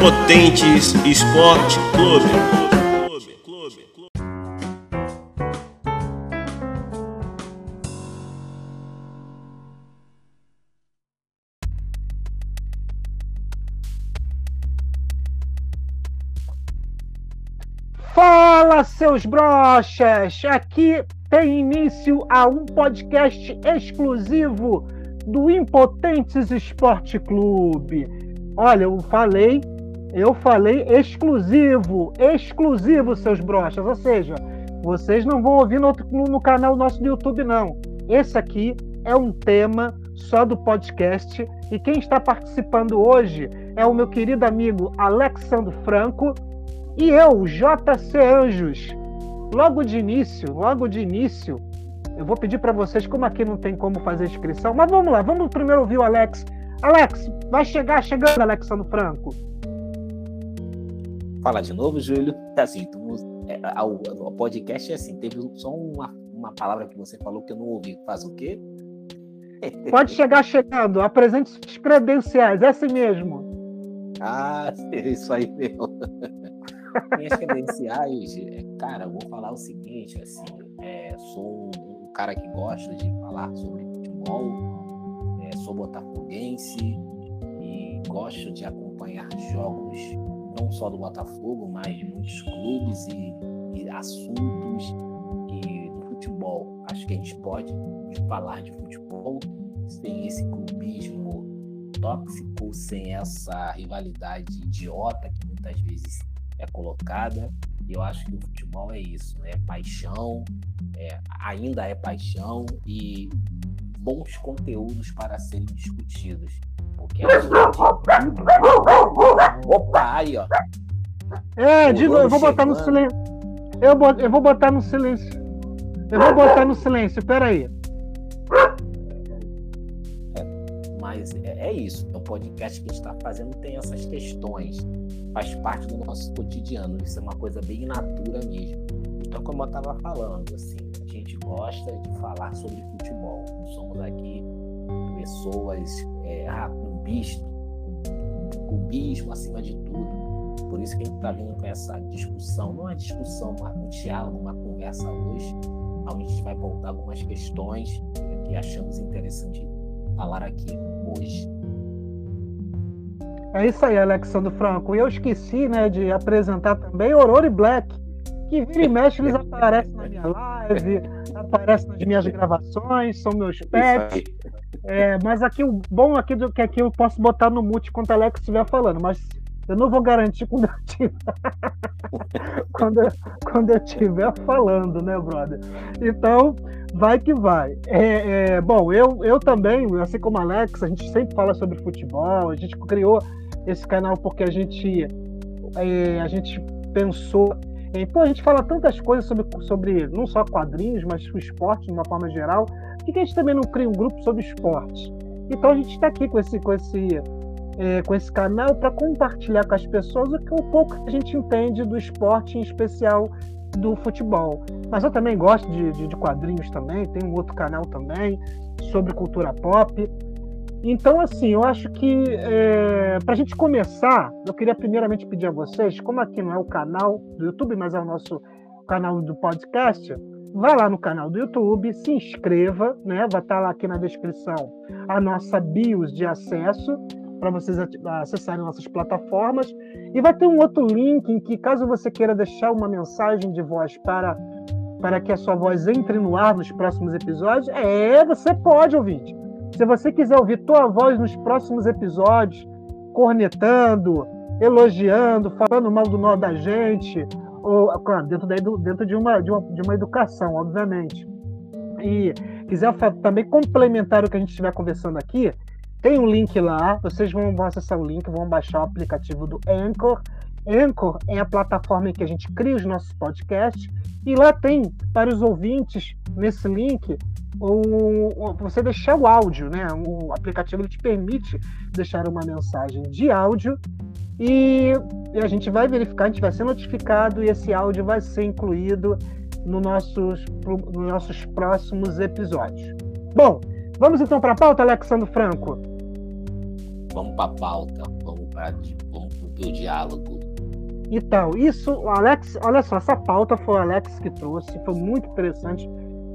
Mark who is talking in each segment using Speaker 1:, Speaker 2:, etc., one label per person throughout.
Speaker 1: Impotentes Esporte Clube.
Speaker 2: Fala, seus brochas! Aqui tem início a um podcast exclusivo do Impotentes Esporte Clube. Olha, eu falei, eu falei exclusivo, exclusivo, seus brochas. Ou seja, vocês não vão ouvir no, no, canal nosso do YouTube, não. Esse aqui é um tema só do podcast. E quem está participando hoje é o meu querido amigo Alexandre Franco e eu, JC Anjos. Logo de início, logo de início, eu vou pedir para vocês, como aqui não tem como fazer inscrição, mas vamos lá, vamos primeiro ouvir o Alex. Alex, vai chegar chegando, Alexandre Franco.
Speaker 3: Fala de novo, Júlio. É assim, tu, é, o, podcast é assim, teve só uma, uma palavra que você falou que eu não ouvi. Faz o quê?
Speaker 2: Pode chegar chegando, apresente suas credenciais, é assim mesmo.
Speaker 3: Ah, isso aí mesmo. Minhas credenciais, cara, eu vou falar o seguinte, assim, é, sou um cara que gosta de falar sobre futebol, é, sou botafoguense e gosto de acompanhar jogos não só do Botafogo, mas de muitos clubes e, e assuntos e do futebol. Acho que a gente pode falar de futebol sem esse clubismo tóxico, sem essa rivalidade idiota que muitas vezes é colocada. E eu acho que o futebol é isso, é paixão, é, ainda é paixão e bons conteúdos para serem discutidos. Gente Opa, aí, ó.
Speaker 2: É, novo, eu vou botar no silêncio. Eu, eu vou botar no silêncio. Eu vou botar no silêncio, peraí.
Speaker 3: Mas é, é isso. O podcast que a gente está fazendo tem essas questões. Faz parte do nosso cotidiano. Isso é uma coisa bem natura mesmo. Então, como eu estava falando, assim, a gente gosta de falar sobre futebol. Não somos aqui pessoas é, clubistas, clubismo acima de tudo. Por isso que a gente está vindo com essa discussão, não é discussão, um diálogo, uma conversa hoje, onde a gente vai voltar algumas questões que achamos interessante falar aqui hoje.
Speaker 2: É isso aí, Alexandre Franco. E eu esqueci né, de apresentar também Aurora Black, que vira e mexe, eles aparecem na minha live, aparecem nas minhas gravações, são meus pets. É, mas aqui o bom aqui do que aqui eu posso botar no mute quando o Alex estiver falando, mas eu não vou garantir quando eu estiver, quando, quando eu estiver falando, né, brother? Então, vai que vai. É, é, bom, eu, eu também, assim como a Alex, a gente sempre fala sobre futebol, a gente criou esse canal porque a gente, é, a gente pensou Pô, a gente fala tantas coisas sobre, sobre não só quadrinhos, mas o esporte de uma forma geral. Por que a gente também não cria um grupo sobre esporte? Então a gente está aqui com esse, com esse é, com esse canal para compartilhar com as pessoas o, que, um pouco a gente entende do esporte, em especial do futebol. Mas eu também gosto de, de, de quadrinhos também, tem um outro canal também sobre cultura pop. Então, assim, eu acho que é, para a gente começar, eu queria primeiramente pedir a vocês, como aqui não é o canal do YouTube, mas é o nosso canal do podcast, vá lá no canal do YouTube, se inscreva, né? Vai estar lá aqui na descrição a nossa BIOS de acesso para vocês acessarem nossas plataformas. E vai ter um outro link em que, caso você queira deixar uma mensagem de voz para, para que a sua voz entre no ar nos próximos episódios, é, você pode, ouvinte. Se você quiser ouvir tua voz nos próximos episódios, cornetando, elogiando, falando mal do nó da gente, ou, claro, dentro, daí, dentro de, uma, de, uma, de uma educação, obviamente. E quiser também complementar o que a gente estiver conversando aqui, tem um link lá, vocês vão, vão acessar o link, vão baixar o aplicativo do Anchor. Anchor é a plataforma em que a gente cria os nossos podcasts e lá tem para os ouvintes nesse link o, você deixar o áudio, né? O aplicativo ele te permite deixar uma mensagem de áudio e, a gente vai verificar, a gente vai ser notificado e esse áudio vai ser incluído no nossos, nos nossos próximos episódios. Bom, vamos então para a pauta, Alexandre Franco.
Speaker 3: Vamos para a pauta, vamos para vamos o diálogo.
Speaker 2: Então, isso, o Alex, olha só, essa pauta foi o Alex que trouxe, foi muito interessante,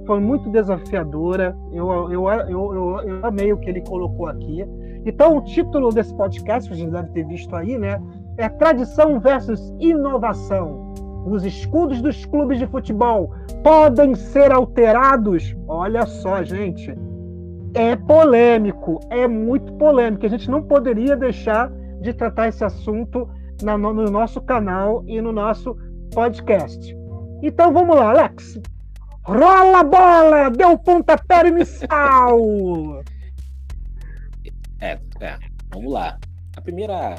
Speaker 2: foi muito desafiadora. Eu, eu, eu, eu, eu amei o que ele colocou aqui. Então, o título desse podcast, vocês devem ter visto aí, né? É Tradição versus Inovação. Os escudos dos clubes de futebol podem ser alterados? Olha só, gente. É polêmico, é muito polêmico. A gente não poderia deixar de tratar esse assunto na, no nosso canal e no nosso podcast. Então vamos lá, Alex. Rola a bola! Deu pontapé inicial!
Speaker 3: É, é, vamos lá. A primeira.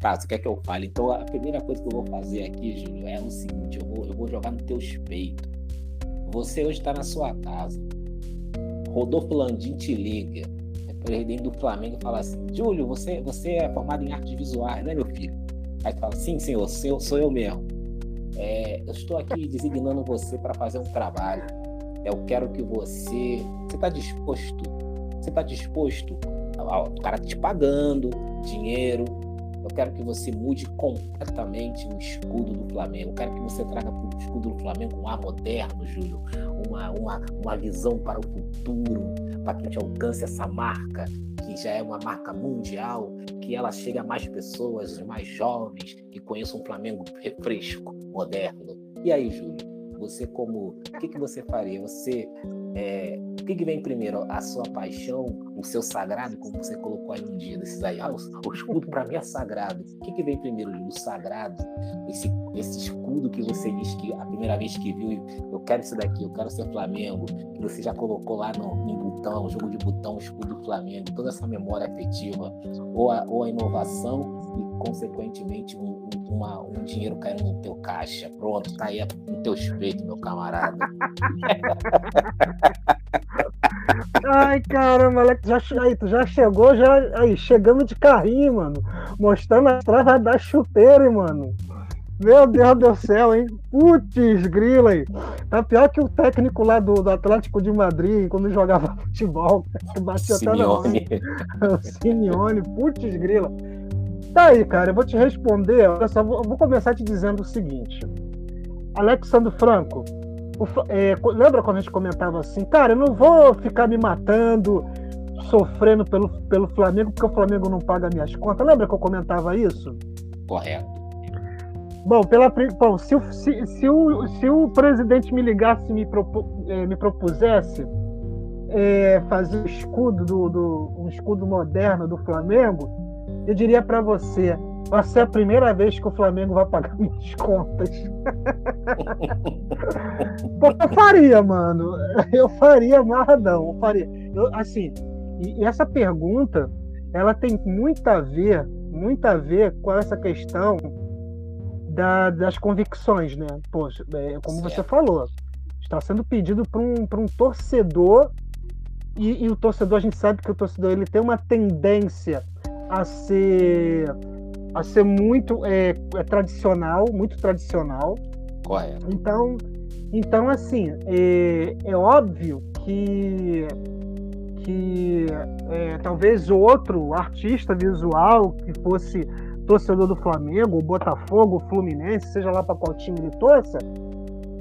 Speaker 3: Tá, você quer que eu fale? Então a primeira coisa que eu vou fazer aqui, Júlio, é o seguinte: eu vou, eu vou jogar no teu peito. Você hoje está na sua casa. Rodolfo Landim te liga, é presidente do Flamengo, fala assim: Júlio, você, você é formado em artes visuais, né, meu filho? Aí tu fala: Sim, senhor, sou, sou eu mesmo. É, eu estou aqui designando você para fazer um trabalho. Eu quero que você. Você está disposto? Você está disposto o cara te pagando dinheiro. Eu quero que você mude completamente o escudo do Flamengo. Eu quero que você traga para o escudo do Flamengo um ar moderno, Júlio. Uma, uma, uma visão para o futuro, para que a gente alcance essa marca, já é uma marca mundial, que ela chegue a mais pessoas, mais jovens, que conheçam um Flamengo fresco, moderno. E aí, Júlio, você como. O que, que você faria? Você é, o que, que, vem primeiro? A sua paixão, o seu sagrado, como você colocou aí um dia desses aí. Ah, o, o escudo para mim é sagrado. O que, que vem primeiro? O sagrado, esse, esse escudo que você disse que a primeira vez que viu, eu quero isso daqui, eu quero ser Flamengo, que você já colocou lá no, no botão, jogo de botão, escudo do Flamengo, toda essa memória afetiva, ou a, ou a inovação e, consequentemente, um, uma, um dinheiro caindo no teu caixa. Pronto, tá aí no teu peito, meu camarada.
Speaker 2: Ai, caramba, Alex, já, aí, tu já chegou, já aí, chegando de carrinho, mano. Mostrando a trava da chuteira, mano. Meu Deus do céu, hein? Putz, grila aí. Tá pior que o técnico lá do, do Atlético de Madrid, quando jogava futebol, que batia até na O Simeone, putz, grila. Tá aí, cara, eu vou te responder. Olha só, vou, vou começar te dizendo o seguinte. Alexandre Franco, o, é, lembra quando a gente comentava assim, cara, eu não vou ficar me matando, sofrendo pelo, pelo Flamengo, porque o Flamengo não paga minhas contas. Lembra que eu comentava isso?
Speaker 3: Correto.
Speaker 2: Bom, pela, bom se, o, se, se, o, se o presidente me ligasse e me, é, me propusesse é, fazer um escudo, do, do, um escudo moderno do Flamengo, eu diria para você, vai ser a primeira vez que o Flamengo vai pagar minhas contas. Porque eu faria, mano. Eu faria amarradão. Eu faria. Eu, assim, e, e essa pergunta, ela tem muito a ver, muito a ver com essa questão da, das convicções, né? Poxa, é, como certo. você falou, está sendo pedido para um, um torcedor e, e, o torcedor, a gente sabe que o torcedor ele tem uma tendência a ser a ser muito é, é tradicional, muito tradicional.
Speaker 3: Correto.
Speaker 2: Então, então assim, é, é óbvio que que é, talvez outro artista visual que fosse torcedor do Flamengo, Botafogo, Fluminense, seja lá para qual time ele torça,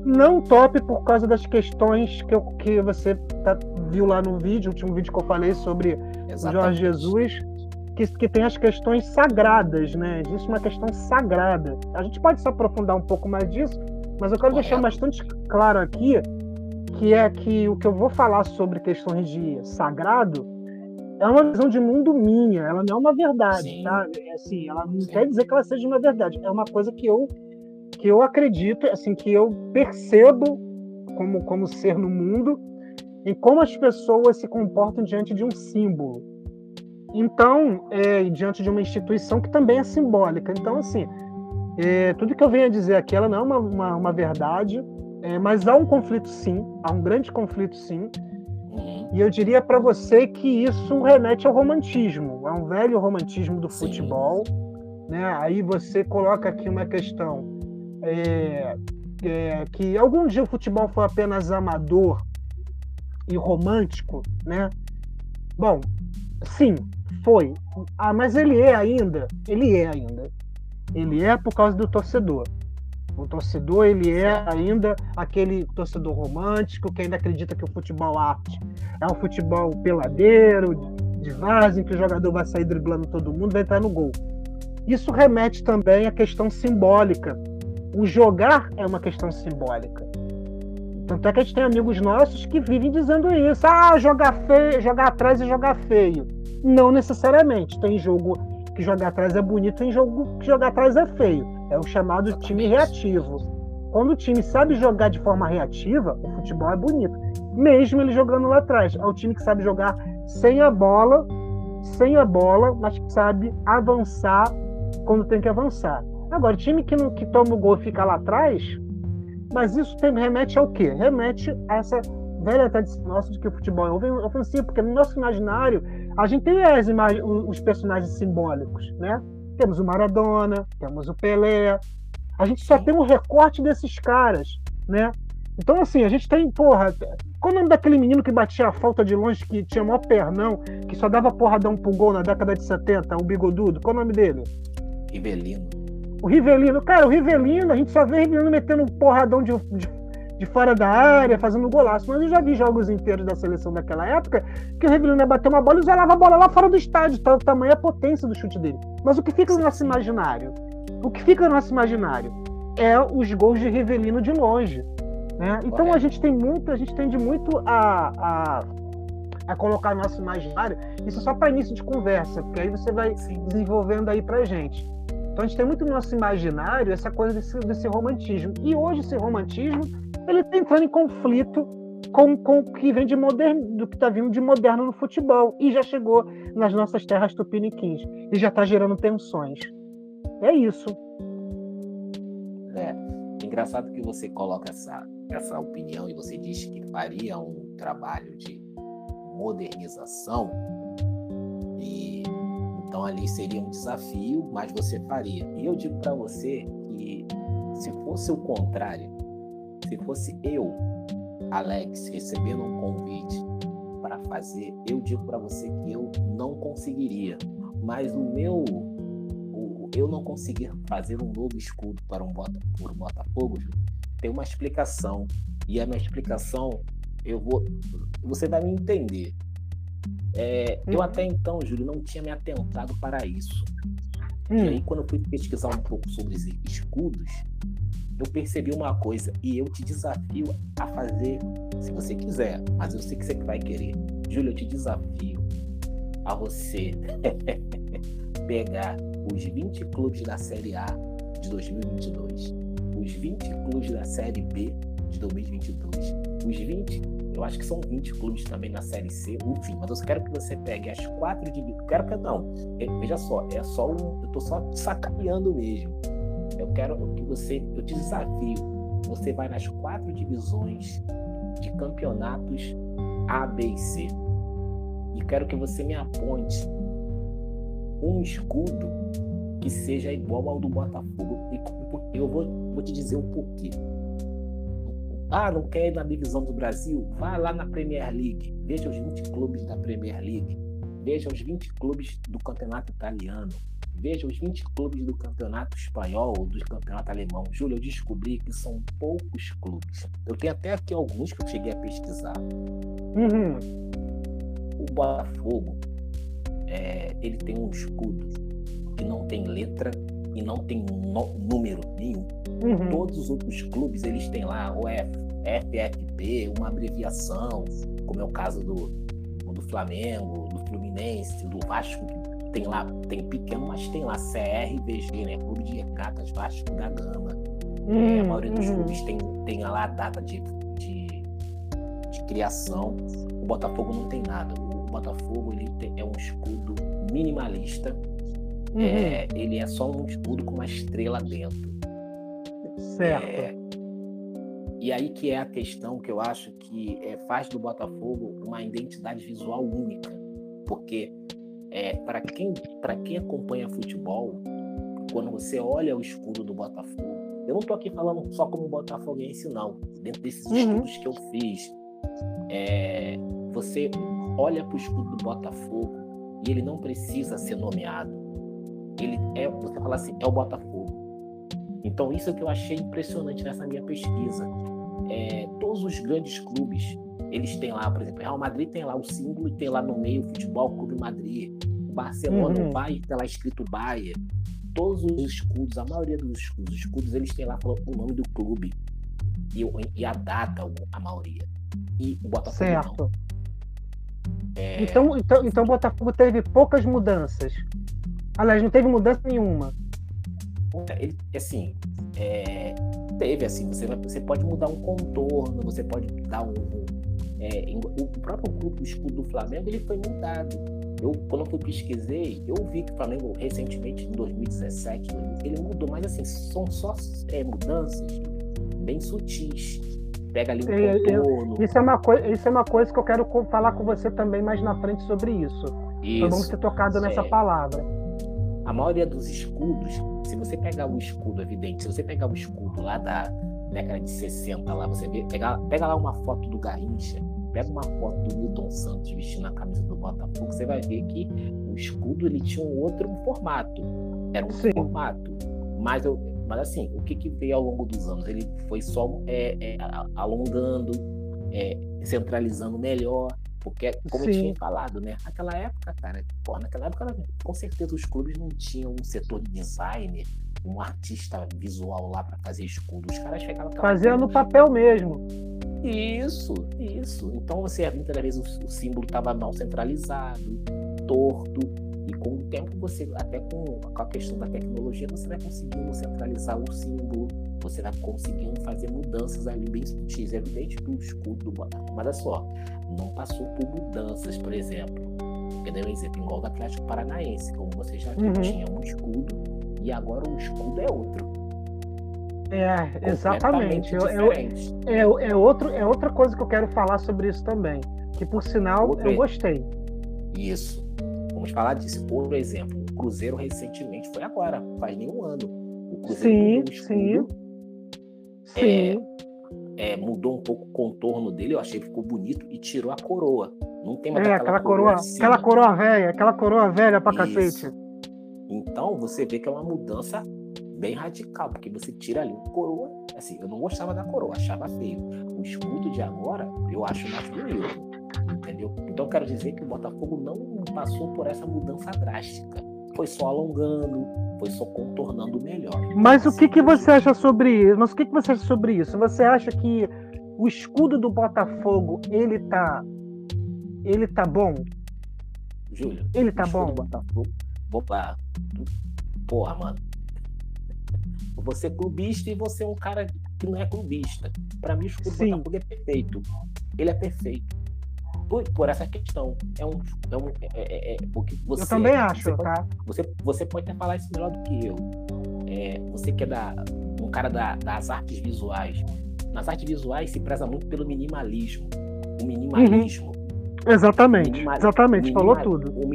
Speaker 2: não tope por causa das questões que, eu, que você tá, viu lá no vídeo, o último vídeo que eu falei sobre Exatamente. Jorge Jesus que, que tem as questões sagradas, né? Existe uma questão sagrada. A gente pode se aprofundar um pouco mais disso, mas eu quero Correto. deixar bastante claro aqui que é que o que eu vou falar sobre questões de sagrado é uma visão de mundo minha, ela não é uma verdade, Sim. tá? É assim, ela não Sim. quer dizer que ela seja uma verdade, é uma coisa que eu que eu acredito, assim, que eu percebo como como ser no mundo e como as pessoas se comportam diante de um símbolo. Então, é, diante de uma instituição que também é simbólica. Então, assim, é, tudo que eu venho a dizer aqui, ela não é uma, uma, uma verdade, é, mas há um conflito sim, há um grande conflito sim. Uhum. E eu diria para você que isso remete ao romantismo, é um velho romantismo do sim. futebol. Né? Aí você coloca aqui uma questão é, é, que algum dia o futebol foi apenas amador e romântico, né? Bom, sim, foi. Ah, mas ele é ainda, ele é ainda. Ele é por causa do torcedor. O torcedor, ele é ainda aquele torcedor romântico que ainda acredita que o futebol arte é um futebol peladeiro, de em que o jogador vai sair driblando todo mundo, vai entrar no gol. Isso remete também à questão simbólica. O jogar é uma questão simbólica. Tanto é que a gente tem amigos nossos que vivem dizendo isso. Ah, jogar feio, jogar atrás e jogar feio. Não necessariamente. Tem jogo que jogar atrás é bonito, tem jogo que jogar atrás é feio. É o chamado time reativo. Quando o time sabe jogar de forma reativa, o futebol é bonito. Mesmo ele jogando lá atrás. É o time que sabe jogar sem a bola, sem a bola, mas que sabe avançar quando tem que avançar. Agora, time que, não, que toma o gol e fica lá atrás, mas isso tem, remete ao quê? Remete a essa velha tradição nossa de que o futebol é ofensivo, porque no nosso imaginário a gente tem as os personagens simbólicos, né? Temos o Maradona, temos o Pelé, a gente só tem um recorte desses caras, né? Então, assim, a gente tem, porra. Qual o nome daquele menino que batia a falta de longe, que tinha maior pernão, que só dava porradão pro gol na década de 70, o bigodudo? Qual o nome dele?
Speaker 3: Rivelino.
Speaker 2: O Rivelino, cara, o Rivelino, a gente só vê o Rivelino metendo um porradão de, de, de, fora da área, fazendo golaço. Mas eu já vi jogos inteiros da seleção daquela época que o Rivelino ia bater uma bola e isolava a bola lá fora do estádio, tal tamanho a potência do chute dele. Mas o que fica no nosso imaginário? O que fica no nosso imaginário é os gols de Rivelino de longe. Né? Então a gente tem muito, a gente tende muito a, a, a colocar no nosso imaginário, isso só para início de conversa, porque aí você vai desenvolvendo aí pra gente. Então a gente tem muito no nosso imaginário essa coisa desse, desse romantismo. E hoje esse romantismo ele está entrando em conflito com, com o que vem de moderno, do que está vindo de moderno no futebol. E já chegou nas nossas terras tupiniquins. E já está gerando tensões. É isso.
Speaker 3: É. Engraçado que você coloca essa, essa opinião e você diz que faria um trabalho de modernização. E então ali seria um desafio, mas você faria. E eu digo para você que se fosse o contrário, se fosse eu, Alex, recebendo um convite para fazer, eu digo para você que eu não conseguiria. Mas o meu, o, eu não conseguir fazer um novo escudo para um, Bota, por um Botafogo, tem uma explicação. E a minha explicação, eu vou, você vai me entender. É, Eu até então, Júlio, não tinha me atentado para isso. Hum. E aí, quando eu fui pesquisar um pouco sobre os escudos, eu percebi uma coisa e eu te desafio a fazer, se você quiser, mas eu sei que você vai querer. Júlio, eu te desafio a você pegar os 20 clubes da Série A de 2022, os 20 clubes da Série B de 2022, os 20 eu acho que são 20 clubes também na Série C, enfim, mas eu quero que você pegue as quatro divisões. Quero que não. Veja só, é só um. Eu tô só sacaneando mesmo. Eu quero que você. Eu te desafio. Você vai nas quatro divisões de campeonatos A, B e C. E quero que você me aponte um escudo que seja igual ao do Botafogo. E eu vou, vou te dizer um porquê. Ah, não quer ir na divisão do Brasil? Vá lá na Premier League. Veja os 20 clubes da Premier League. Veja os 20 clubes do campeonato italiano. Veja os 20 clubes do campeonato espanhol, do campeonato alemão. Júlio, eu descobri que são poucos clubes. Eu tenho até aqui alguns que eu cheguei a pesquisar. Uhum. O Botafogo, é, ele tem um escudo que não tem letra e não tem número nenhum. Uhum. Todos os outros clubes, eles têm lá o F, FFP, uma abreviação, como é o caso do, do Flamengo, do Fluminense, do Vasco, tem lá, tem pequeno, mas tem lá CRVG, né? Clube de Regatas Vasco da Gama. Uhum. É, a maioria dos uhum. clubes tem, tem lá a data de, de, de criação. O Botafogo não tem nada. O Botafogo ele é um escudo minimalista Uhum. É, ele é só um escudo com uma estrela dentro.
Speaker 2: Certo. É,
Speaker 3: e aí que é a questão que eu acho que é, faz do Botafogo uma identidade visual única. Porque é, para quem, quem acompanha futebol, quando você olha o escudo do Botafogo, eu não estou aqui falando só como botafoguense, não. Dentro desses uhum. estudos que eu fiz, é, você olha para o escudo do Botafogo e ele não precisa ser nomeado ele é, você fala assim, é o Botafogo. Então, isso é que eu achei impressionante nessa minha pesquisa. É, todos os grandes clubes, eles têm lá, por exemplo, Real Madrid tem lá o símbolo e tem lá no meio o Futebol Clube Madrid. O Barcelona uhum. vai tem lá escrito Baia. Todos os escudos, a maioria dos escudos, os escudos eles têm lá o nome do clube e, e a data, a maioria. E o Botafogo certo. não.
Speaker 2: É... Então, então, então o Botafogo teve poucas mudanças. Aliás, não teve mudança nenhuma.
Speaker 3: Ele, assim, é, teve assim, você, você pode mudar um contorno, você pode dar um. É, o próprio grupo escudo do Flamengo ele foi mudado. Eu, quando eu pesquisei, eu vi que o Flamengo recentemente, em 2017, ele mudou, mas assim, são só é, mudanças bem sutis. Pega ali um é, contorno.
Speaker 2: Eu, isso, é uma coisa, isso é uma coisa que eu quero falar com você também mais na frente sobre isso. Isso, Foi bom ter tocado nessa é. palavra.
Speaker 3: A maioria dos escudos, se você pegar o escudo, evidente, se você pegar o escudo lá da década de 60, lá, você vê, pega, pega lá uma foto do Garrincha, pega uma foto do Milton Santos vestindo a camisa do Botafogo, você vai ver que o escudo ele tinha um outro formato. Era um Sim. formato. Mas, eu, mas assim, o que, que veio ao longo dos anos? Ele foi só é, é, alongando, é, centralizando melhor. Porque, como Sim. eu tinha falado, né? Naquela época, cara, pô, naquela época, com certeza os clubes não tinham um setor de designer, um artista visual lá para fazer escudo. Os caras chegavam.
Speaker 2: Fazia no papel mesmo.
Speaker 3: Isso, isso. Então você muitas vezes o, o símbolo estava mal centralizado, torto. E com o tempo você, até com, com a questão da tecnologia, você vai conseguindo centralizar o símbolo, você vai conseguindo fazer mudanças ali bem sutis. É evidente que o escudo do Botafogo, mas olha só, não passou por mudanças, por exemplo. Eu dei um exemplo igual do Atlético Paranaense, como você já viu, uhum. tinha um escudo e agora o escudo é outro.
Speaker 2: É, exatamente. É, é, é, outro, é outra coisa que eu quero falar sobre isso também. Que por sinal outro eu gostei.
Speaker 3: Isso. Vamos falar disso. Por exemplo, o Cruzeiro recentemente foi agora, faz nenhum ano. O
Speaker 2: Cruzeiro sim, sim.
Speaker 3: É, sim. É, mudou um pouco o contorno dele, eu achei que ficou bonito e tirou a coroa. Não tem mais
Speaker 2: é, aquela coroa, aquela coroa velha, aquela coroa velha pra Isso. cacete.
Speaker 3: Então você vê que é uma mudança bem radical, porque você tira ali uma coroa. Assim, eu não gostava da coroa, achava feio. O escudo de agora eu acho mais bonito. Entendeu? Então quero dizer que o Botafogo não passou por essa mudança drástica. Foi só alongando, foi só contornando melhor.
Speaker 2: Mas o que, que você acha sobre isso? Mas o que, que você acha sobre isso? Você acha que o escudo do Botafogo ele tá ele tá bom?
Speaker 3: Júlio,
Speaker 2: ele tá bom.
Speaker 3: Botafogo, vou pra... Porra, mano. Você é clubista e você é um cara que não é clubista. Para mim, o escudo do Botafogo é perfeito. Ele é perfeito. Por, por essa questão. É um. É um é, é, é porque você,
Speaker 2: eu também acho,
Speaker 3: você
Speaker 2: tá?
Speaker 3: Pode, você, você pode até falar isso melhor do que eu. É, você que é da, um cara da, das artes visuais. Nas artes visuais se preza muito pelo minimalismo. O minimalismo.
Speaker 2: Uhum. Exatamente. Exatamente, falou tudo.
Speaker 3: O, o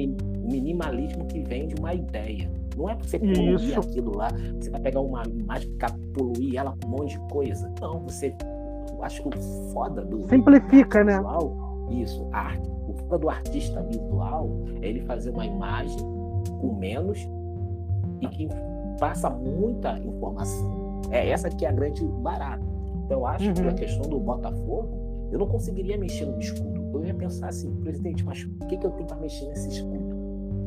Speaker 3: minimalismo que vem de uma ideia. Não é pra você poluir Isso. aquilo lá, você vai pegar uma imagem e poluir ela com um monte de coisa. Não, você. Eu acho que o foda do.
Speaker 2: Simplifica, né?
Speaker 3: Visual, isso, arte. O foda do artista visual é ele fazer uma imagem com menos e que passa muita informação. É essa que é a grande barata. Então, eu acho uhum. que a questão do Botafogo, eu não conseguiria mexer no escudo. Eu ia pensar assim, presidente, mas o que, que eu tenho para mexer nesse escudo?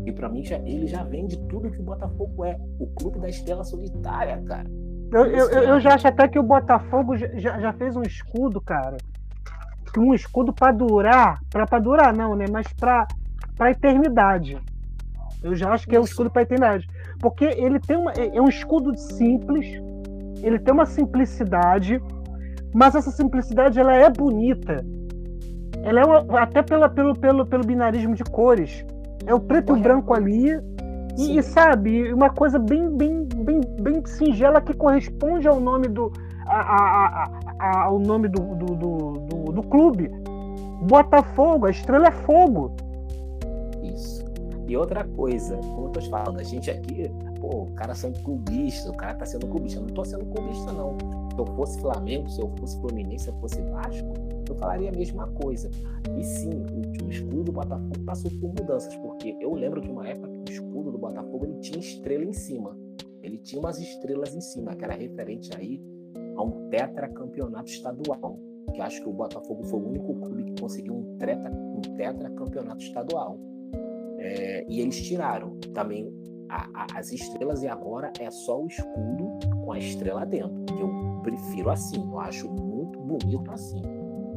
Speaker 3: E para mim já, ele já vende tudo que o Botafogo é. O clube da estrela solitária, cara.
Speaker 2: Eu, eu, eu já acho até que o Botafogo já, já fez um escudo, cara. Um escudo para durar. para durar, não, né? Mas para pra eternidade. Eu já acho que é um escudo para eternidade. Porque ele tem uma. É, é um escudo simples. Ele tem uma simplicidade. Mas essa simplicidade ela é bonita. Ela é uma, até pela, pelo, pelo, pelo binarismo de cores é o preto e o branco ali. E, e, sabe, uma coisa bem, bem, bem, bem singela que corresponde ao nome do. A, a, a, ao nome do, do, do, do, clube. Botafogo, a estrela é fogo.
Speaker 3: Isso. E outra coisa, como eu tô te falando, a gente aqui, pô, o cara sendo clubista, o cara tá sendo clubista. Eu não tô sendo clubista, não. Se eu fosse Flamengo, se eu fosse Fluminense, se eu fosse Vasco, falaria a mesma coisa. E sim, o, o escudo do Botafogo passou por mudanças, porque eu lembro de uma época que o escudo do Botafogo ele tinha estrela em cima. ele tinha umas estrelas em cima, que era referente aí a um tetracampeonato estadual. Que acho que o Botafogo foi o único clube que conseguiu um, tetra, um tetracampeonato estadual. É, e eles tiraram também a, a, as estrelas e agora é só o escudo com a estrela dentro. Que eu prefiro assim, eu acho muito bonito assim.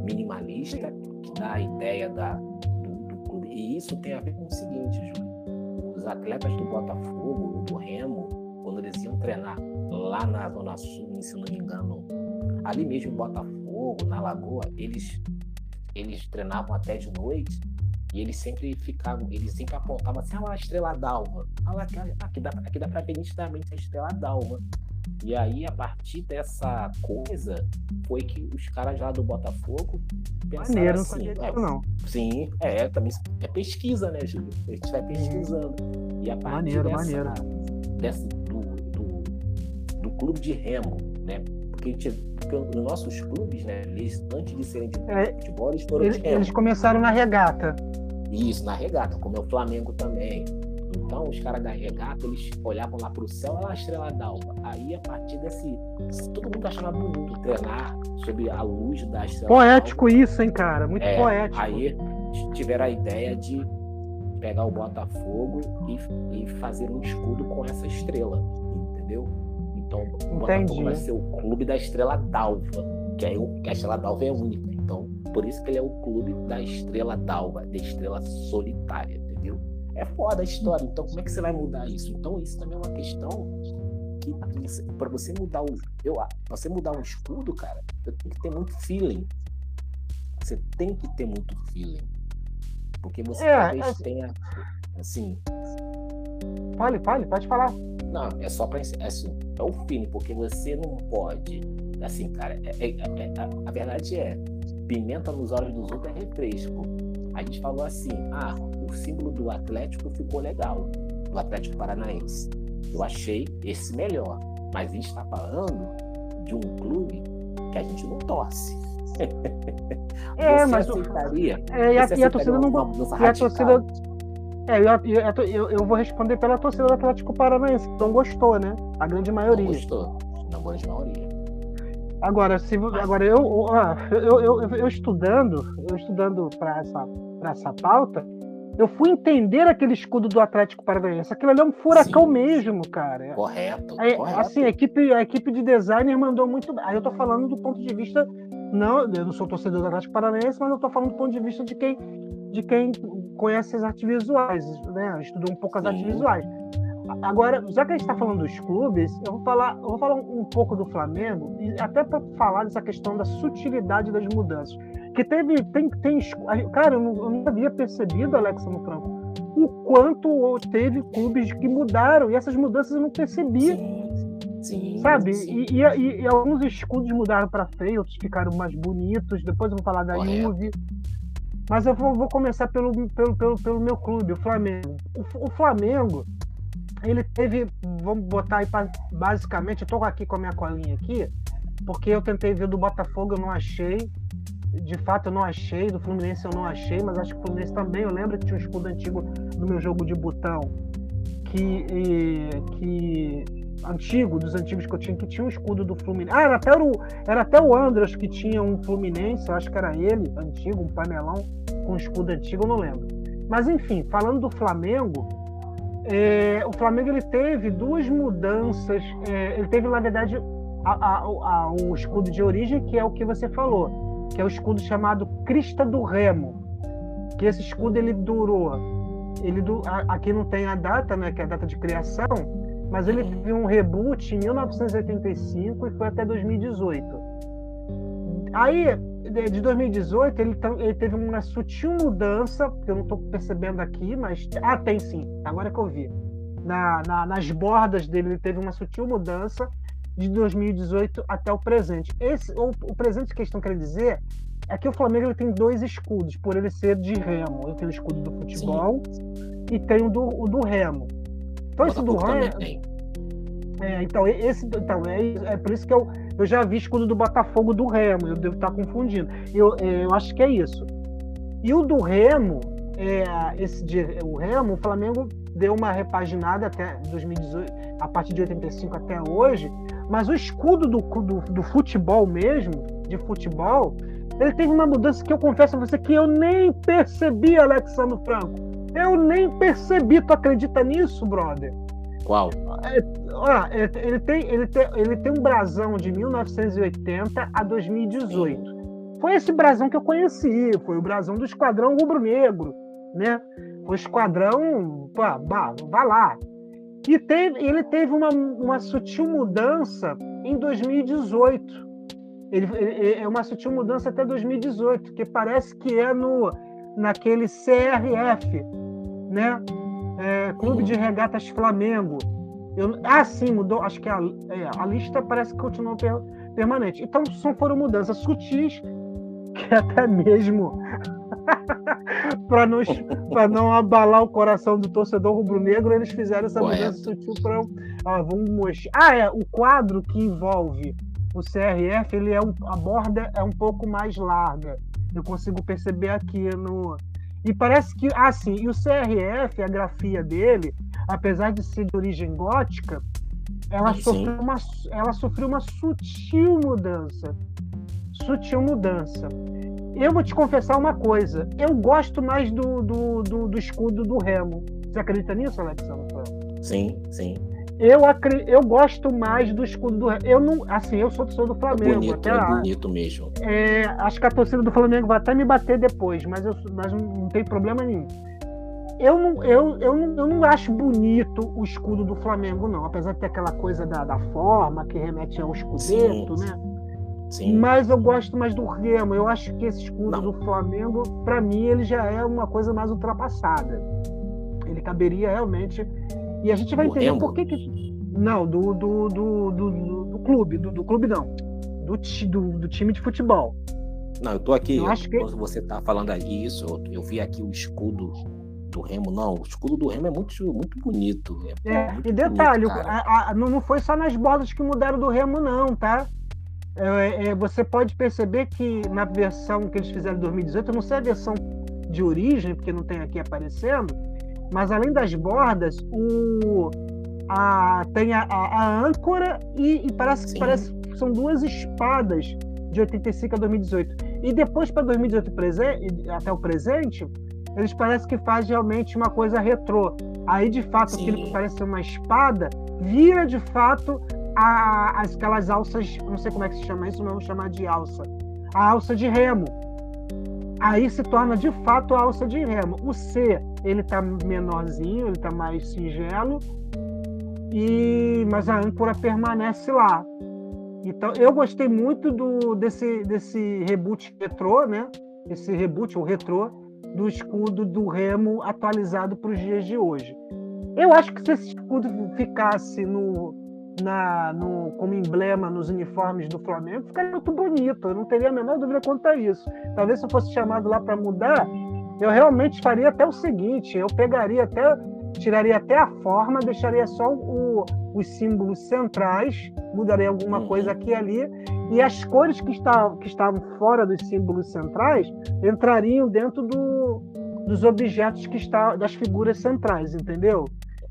Speaker 3: Minimalista, que dá a ideia da, do, do clube. E isso tem a ver com o seguinte, Júlio. Os atletas do Botafogo, do Remo, quando eles iam treinar lá na Zona Sul, se não me engano, ali mesmo em Botafogo, na Lagoa, eles, eles treinavam até de noite e eles sempre ficavam, eles sempre apontavam assim, ah lá, a estrela d'alva. Ah lá, aqui, aqui, dá, aqui dá pra ver nitidamente a estrela d'alva. E aí, a partir dessa coisa, foi que os caras lá do Botafogo pensaram Maneiro, assim. Não, é, não. Sim, é, também é pesquisa, né, Júlio? A gente vai pesquisando. E a partir maneiro, dessa, maneiro. dessa do, do, do clube de remo, né? Porque, gente, porque os nossos clubes, né, eles, antes de serem de é, futebol, eles foram
Speaker 2: eles,
Speaker 3: de remo.
Speaker 2: Eles começaram na regata.
Speaker 3: Isso, na regata, como é o Flamengo também. Então, os caras da regata, eles olhavam lá pro céu, olha a estrela d'alva. Aí, a partir desse. Todo mundo achava bonito treinar sob a luz da estrela
Speaker 2: Poético isso, hein, cara? Muito é, poético.
Speaker 3: Aí tiveram a ideia de pegar o Botafogo e, e fazer um escudo com essa estrela, entendeu? Então, o. Botafogo vai ser o clube da estrela d'alva, que, é, que a estrela d'alva é única. Então, por isso que ele é o clube da estrela d'alva, da estrela solitária? É foda a história. Então, como é que você vai mudar isso? Então, isso também é uma questão que, para você mudar o. Eu, você mudar um escudo, cara, tem que ter muito feeling. Você tem que ter muito feeling. Porque você é, talvez é... tenha. Assim.
Speaker 2: Fale, fale, pode falar.
Speaker 3: Não, é só para é assim, é o feeling, porque você não pode. Assim, cara, é, é, é, a, a verdade é, pimenta nos olhos dos outros é refresco. A gente falou assim, ah, o símbolo do Atlético ficou legal, do Atlético Paranaense. Eu achei esse melhor. Mas a gente está falando de um clube que a gente não torce.
Speaker 2: É, você mas aceitaria? É, e, a, e a torcida não gosta. E a torcida. É, eu, eu, eu, vou responder pela torcida do Atlético Paranaense, que não gostou, né? A grande maioria. Não
Speaker 3: gostou, na grande maioria.
Speaker 2: Agora, se, agora eu, eu, eu, eu, estudando, eu estudando para essa, essa pauta, eu fui entender aquele escudo do Atlético Paranaense. Aquilo ali é um furacão Sim. mesmo, cara.
Speaker 3: Correto,
Speaker 2: é,
Speaker 3: correto.
Speaker 2: Assim, a equipe, a equipe de designer mandou muito bem. Aí eu tô falando do ponto de vista. Não, eu não sou torcedor do Atlético Paranaense, mas eu tô falando do ponto de vista de quem, de quem conhece as artes visuais, né? Estudou um pouco as Sim. artes visuais. Agora, já que a gente está falando dos clubes, eu vou falar, eu vou falar um, um pouco do Flamengo, e até para falar dessa questão da sutilidade das mudanças. Que teve. Tem, tem, cara, eu não, eu não havia percebido, Alexa no Franco, o quanto teve clubes que mudaram, e essas mudanças eu não percebi. Sim, sim, sabe? Sim. E, e, e, alguns escudos mudaram para feio, outros ficaram mais bonitos. Depois eu vou falar da Juve. Mas eu vou, vou, começar pelo, pelo, pelo, pelo meu clube, o Flamengo. O, o Flamengo ele teve, vamos botar aí basicamente, eu tô aqui com a minha colinha aqui, porque eu tentei ver do Botafogo, eu não achei. De fato, eu não achei. Do Fluminense, eu não achei. Mas acho que o Fluminense também. Eu lembro que tinha um escudo antigo no meu jogo de botão. Que. que antigo, dos antigos que eu tinha, que tinha um escudo do Fluminense. Ah, era até o, era até o Andras que tinha um Fluminense. Eu acho que era ele, antigo, um panelão com um escudo antigo. Eu não lembro. Mas enfim, falando do Flamengo é, o Flamengo ele teve duas mudanças. É, ele teve, na verdade, a, a, a, o escudo de origem, que é o que você falou, que é o escudo chamado Crista do Remo. Que esse escudo ele durou. Ele, aqui não tem a data, né, que é a data de criação, mas ele teve um reboot em 1985 e foi até 2018. Aí, de 2018, ele, ele, teve uma sutil mudança, que eu não estou percebendo aqui, mas. Ah, tem sim, agora que eu vi. Na, na, nas bordas dele, ele teve uma sutil mudança de 2018 até o presente. Esse, o, o presente que eles estão querendo dizer é que o Flamengo ele tem dois escudos, por ele ser de remo. Ele tem o escudo do futebol sim. e tem o do, o do remo. Então, esse do remo. É, então, esse, então é, é por isso que eu eu já vi escudo do Botafogo do Remo, eu devo estar confundindo. Eu, é, eu acho que é isso. E o do Remo, é, esse de, o Remo, o Flamengo deu uma repaginada até 2018, a partir de 85 até hoje, mas o escudo do, do, do futebol mesmo, de futebol, ele teve uma mudança que eu confesso a você que eu nem percebi, Alexandre Franco. Eu nem percebi. Tu acredita nisso, brother?
Speaker 3: Qual?
Speaker 2: Ó, ele, tem, ele, tem, ele tem um brasão de 1980 a 2018. Foi esse brasão que eu conheci, foi o brasão do Esquadrão Rubro-Negro, né? O Esquadrão, pá, bah, vá lá. E teve, ele teve uma, uma sutil mudança em 2018. Ele, ele, é uma sutil mudança até 2018, que parece que é no naquele CRF, né? É, Clube de Regatas Flamengo. Eu, ah, sim, mudou. Acho que a, é, a lista parece que continuou per, permanente. Então, são foram mudanças sutis que até mesmo para não, não abalar o coração do torcedor rubro-negro, eles fizeram essa Correto. mudança sutil para. Ah, vamos mostrar. Ah, é, o quadro que envolve o CRF, ele é um, a borda é um pouco mais larga. Eu consigo perceber aqui no. E parece que, ah, sim, e o CRF, a grafia dele, apesar de ser de origem gótica, ela sofreu, uma, ela sofreu uma sutil mudança. Sutil mudança. Eu vou te confessar uma coisa. Eu gosto mais do, do, do, do escudo do Remo. Você acredita nisso, Alexandre?
Speaker 3: Sim, sim.
Speaker 2: Eu, eu gosto mais do escudo do. Eu não, assim, eu sou torcedor do Flamengo. É
Speaker 3: bonito, até, é bonito mesmo.
Speaker 2: É, acho que a torcida do Flamengo vai até me bater depois, mas, eu, mas não tem problema nenhum. Eu não, eu, eu, não, eu não acho bonito o escudo do Flamengo, não. Apesar de ter aquela coisa da, da forma que remete ao escudeto, né? Sim. Mas eu gosto mais do Remo. Eu acho que esse escudo Não. do Flamengo, para mim, ele já é uma coisa mais ultrapassada. Ele caberia realmente. E a gente vai entender por que, que. Não, do, do, do, do, do clube. Do, do, clube, não. Do, do, do, time de futebol.
Speaker 3: Não, eu tô aqui. Eu acho que... Você tá falando aí isso. Eu vi aqui o escudo do Remo, não. O escudo do Remo é muito, muito bonito.
Speaker 2: É, é muito e detalhe, bonito, a, a, não foi só nas bolas que mudaram do Remo, não, tá? é, é, você pode perceber que na versão que eles fizeram em 2018, eu não sei a versão de origem, porque não tem aqui aparecendo, mas além das bordas, o, a, tem a, a, âncora e, e parece, que parece que são duas espadas de 85 a 2018. E depois para 2018 até o presente, eles parecem que fazem realmente uma coisa retrô. Aí, de fato, Sim. aquilo que parece ser uma espada vira de fato a, as, aquelas alças, não sei como é que se chama isso, mas vamos chamar de alça. A alça de remo. Aí se torna de fato a alça de remo. O C, ele tá menorzinho, ele tá mais singelo, e mas a âncora permanece lá. Então, eu gostei muito do, desse, desse reboot retrô, né? Esse reboot, ou retrô, do escudo do remo atualizado para os dias de hoje. Eu acho que se esse escudo ficasse no, na, no, como emblema nos uniformes do Flamengo, ficaria muito bonito. Eu não teria a menor dúvida quanto a isso. Talvez se eu fosse chamado lá para mudar, eu realmente faria até o seguinte: eu pegaria até, tiraria até a forma, deixaria só o, os símbolos centrais, mudaria alguma uhum. coisa aqui e ali, e as cores que, está, que estavam fora dos símbolos centrais entrariam dentro do, dos objetos que está das figuras centrais, entendeu?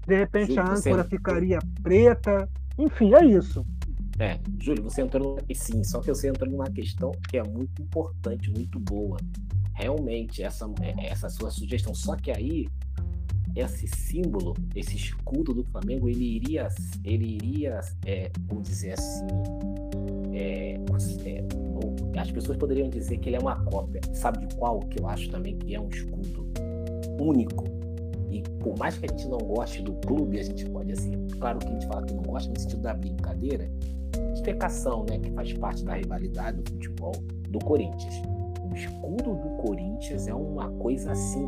Speaker 2: De repente a âncora ficaria preta, enfim, é isso.
Speaker 3: É, Júlio, você entrou e sim, só que você entrou numa questão que é muito importante, muito boa. Realmente, essa, é, essa sua sugestão, só que aí esse símbolo, esse escudo do Flamengo, ele iria, ele iria, é, vamos dizer assim, é, é, as pessoas poderiam dizer que ele é uma cópia. Sabe de qual que eu acho também que é um escudo único? Por mais que a gente não goste do clube, a gente pode, assim, claro que a gente fala que não gosta no sentido da brincadeira, explicação, né, que faz parte da rivalidade do futebol do Corinthians. O escudo do Corinthians é uma coisa assim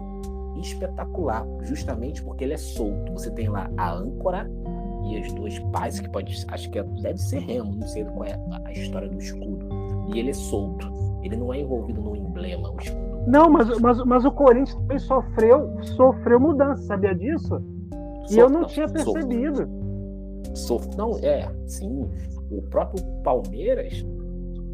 Speaker 3: espetacular, justamente porque ele é solto. Você tem lá a âncora e as duas pás, que pode, acho que é, deve ser remo, não sei qual é a história do escudo. E ele é solto. Ele não é envolvido no emblema, o escudo
Speaker 2: não, mas, mas, mas o Corinthians também sofreu, sofreu mudança, sabia disso? E eu não, tinha percebido.
Speaker 3: Sof... Não, é, sim. O próprio Palmeiras,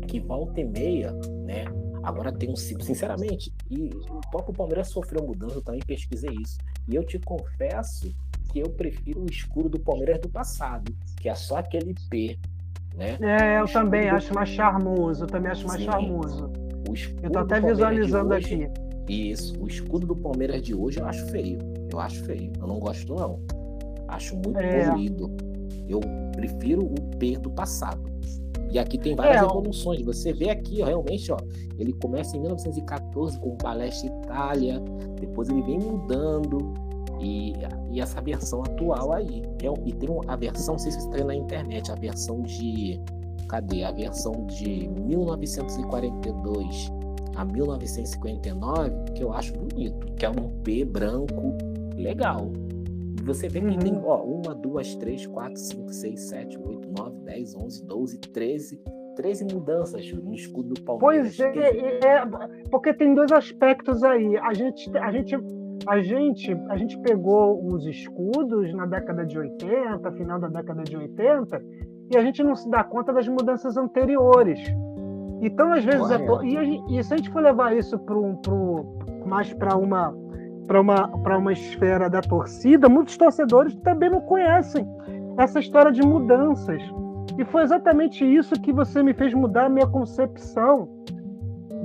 Speaker 3: que volta e meia, né? Agora tem um sinceramente, e o próprio Palmeiras sofreu mudança, eu também pesquisei isso. E eu te confesso que eu prefiro o escudo do Palmeiras do passado, que é só aquele P, né?
Speaker 2: É, eu também acho mais charmoso, eu também acho mais Sim. charmoso. Eu tô até visualizando hoje, aqui.
Speaker 3: Isso, o escudo do Palmeiras de hoje eu acho feio. Eu acho feio. Eu não gosto, não. Acho muito é. Eu prefiro o P do passado. E aqui tem várias é, evoluções. Você vê aqui, ó, realmente, ó, ele começa em 1914 com o Palestra Itália, depois ele vem mudando e, e essa versão atual aí. É, e tem a versão, não sei se você está na internet, a versão de. Cadê? A versão de 1942 a 1959, que eu acho bonito, que é um P branco legal. Você vê que uhum. tem ó, uma, duas, três, quatro, cinco, seis, sete, oito, nove, dez, onze, doze, treze. 13 mudanças no escudo do Palmeiras.
Speaker 2: Pois é, é, porque tem dois aspectos aí. A gente, a gente, a gente, a gente pegou os escudos na década de 80, final da década de 80, e a gente não se dá conta das mudanças anteriores. Então, às vezes, e, e, se a gente for levar isso pro, pro, mais para uma para uma, para uma esfera da torcida, muitos torcedores também não conhecem essa história de mudanças. E foi exatamente isso que você me fez mudar a minha concepção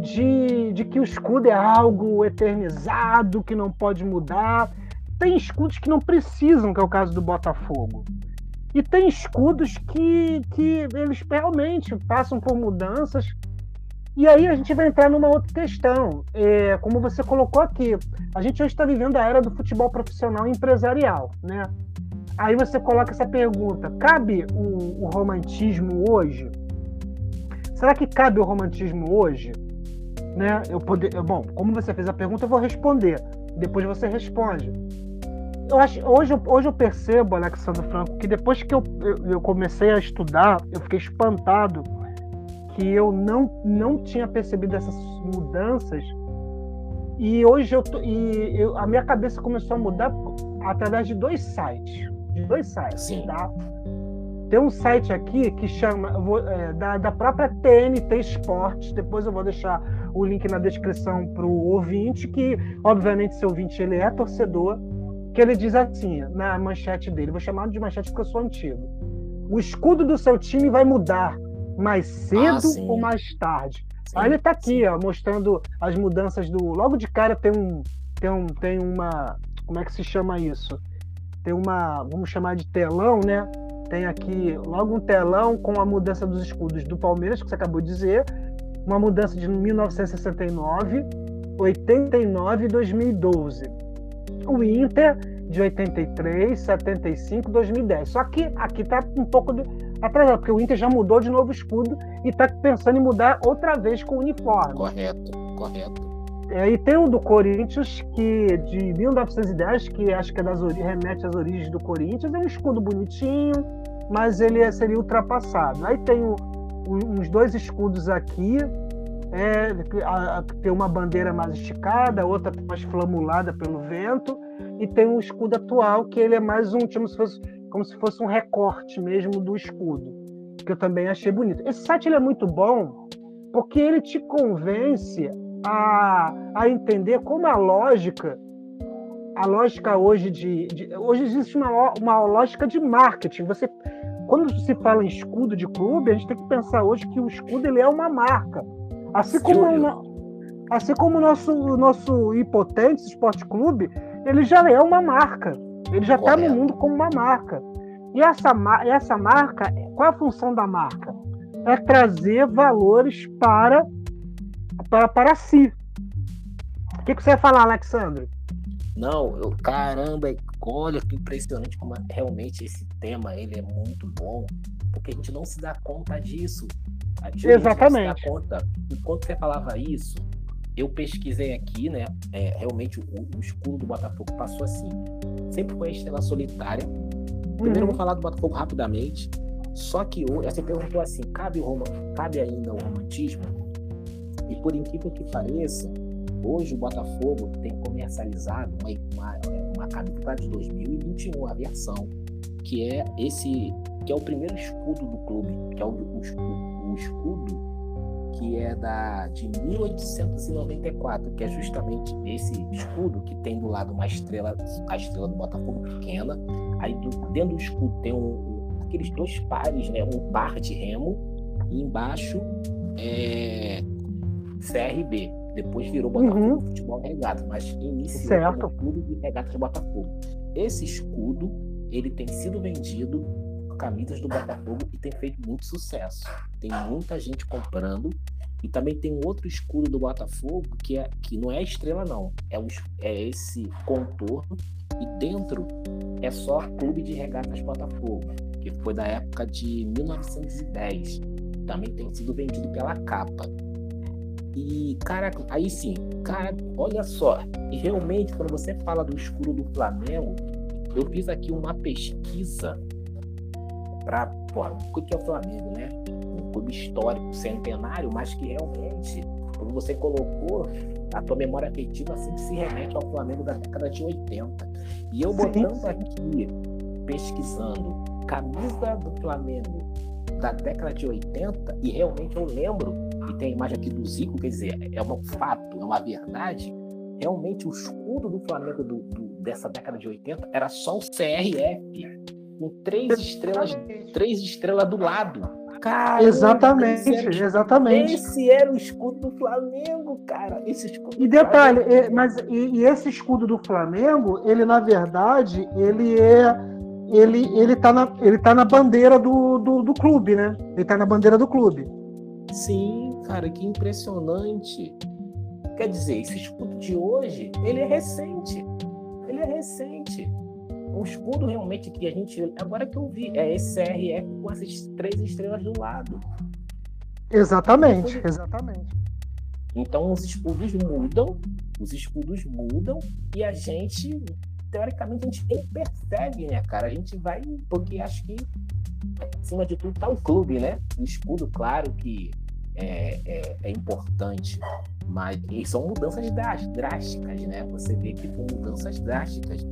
Speaker 2: de, de que o escudo é algo eternizado, que não pode mudar. Tem escudos que não precisam, que é o caso do Botafogo. E tem escudos que, que eles realmente passam por mudanças e aí a gente vai entrar numa outra questão. É, como você colocou aqui, a gente hoje está vivendo a era do futebol profissional e empresarial, né? Aí você coloca essa pergunta: cabe o, o romantismo hoje? Será que cabe o romantismo hoje? Né? Eu poder, bom, como você fez a pergunta, eu vou responder. Depois você responde. Eu acho, hoje, hoje eu percebo, Alexandre Franco, que depois que eu, eu, eu comecei a estudar, eu fiquei espantado que eu não, não tinha percebido essas mudanças e hoje eu, tô, e eu, a minha cabeça começou a mudar através de dois sites, de dois sites, Sim. tá? Tem um site aqui que chama vou, é, da, da própria TNT Esportes. Depois eu vou deixar o link na descrição para o ouvinte, que obviamente seu ouvinte ele é torcedor, que ele diz assim na manchete dele, vou chamar de manchete porque eu sou antigo. O escudo do seu time vai mudar mais cedo ah, ou mais tarde. Sim, Aí ele está aqui, ó, mostrando as mudanças do. Logo de cara tem um, tem um, tem uma, como é que se chama isso? Tem uma, vamos chamar de telão, né? Tem aqui logo um telão com a mudança dos escudos do Palmeiras que você acabou de dizer, uma mudança de 1969, 89 e 2012. O Inter de 83, 75, 2010. Só que aqui está um pouco de, atrasado, porque o Inter já mudou de novo o escudo e está pensando em mudar outra vez com o uniforme.
Speaker 3: Correto, correto.
Speaker 2: É, e tem o do Corinthians, que de 1910, que acho que é das, remete às origens do Corinthians, é um escudo bonitinho, mas ele seria ultrapassado. Aí tem o, uns dois escudos aqui, é, a, a, tem uma bandeira mais esticada, outra mais flamulada pelo vento, e tem um escudo atual que ele é mais um, como se fosse como se fosse um recorte mesmo do escudo, que eu também achei bonito. Esse site ele é muito bom porque ele te convence a, a entender como a lógica, a lógica hoje de, de hoje existe uma, uma lógica de marketing. Você quando se fala em escudo de clube, a gente tem que pensar hoje que o escudo ele é uma marca. Assim como, uma, assim como o nosso, o nosso Impotente Esporte Clube, ele já é uma marca. Ele já está no mundo como uma marca. E essa, essa marca, qual a função da marca? É trazer valores para, para, para si. O que, que você vai falar, Alexandre?
Speaker 3: Não, eu, caramba, olha que impressionante como realmente esse tema ele é muito bom, porque a gente não se dá conta disso.
Speaker 2: Exatamente.
Speaker 3: Se dá conta. Enquanto você falava isso, eu pesquisei aqui, né? É, realmente o, o escudo do Botafogo passou assim. Sempre foi a estrela solitária. Primeiro uhum. eu vou falar do Botafogo rapidamente. Só que você perguntou assim: cabe, Roma, cabe ainda o romantismo? E por incrível que pareça, hoje o Botafogo tem comercializado uma, uma, uma camisa de 2021, a versão, que é esse, que é o primeiro escudo do clube, que é o, o, o escudo que é da de 1894, que é justamente esse escudo que tem do lado uma estrela, a estrela do Botafogo pequena. Aí do, dentro do escudo tem um, aqueles dois pares, né? Um par de remo e embaixo é CRB. Depois virou Botafogo uhum. Futebol Regata, mas iniciou certo. como Clube de Regata de Botafogo. Esse escudo ele tem sido vendido camisas do Botafogo e tem feito muito sucesso. Tem muita gente comprando. E também tem um outro escudo do Botafogo que, é, que não é estrela, não. É, um, é esse contorno. E dentro é só Clube de Regatas Botafogo, que foi da época de 1910. Também tem sido vendido pela capa. E, cara, aí sim, cara, olha só. E realmente, quando você fala do escudo do Flamengo, eu fiz aqui uma pesquisa para o que é o Flamengo, né? Um clube histórico, centenário, mas que realmente, como você colocou, a tua memória afetiva sempre se remete ao Flamengo da década de 80. E eu botando aqui, pesquisando, camisa do Flamengo da década de 80, e realmente eu lembro, e tem a imagem aqui do Zico, quer dizer, é um fato, é uma verdade, realmente o escudo do Flamengo do, do, dessa década de 80 era só o CRF com três estrelas, três estrelas do lado.
Speaker 2: Cara, exatamente, esse exatamente.
Speaker 3: Esse era o escudo do Flamengo, cara. Esse escudo
Speaker 2: e detalhe, é, mas e, e, esse escudo do Flamengo, ele na verdade, ele é ele ele tá na ele tá na bandeira do, do, do clube, né? Ele tá na bandeira do clube.
Speaker 3: Sim, cara, que impressionante. Quer dizer, esse escudo de hoje, ele é recente. Ele é recente o escudo realmente que a gente. Agora que eu vi, é esse CRF com essas três estrelas do lado.
Speaker 2: Exatamente, exatamente.
Speaker 3: Então os escudos mudam, os escudos mudam e a gente, teoricamente, a gente nem percebe, né, cara? A gente vai, porque acho que acima de tudo tá o clube, né? O escudo, claro que é, é, é importante, mas são mudanças drásticas, né? Você vê que são mudanças drásticas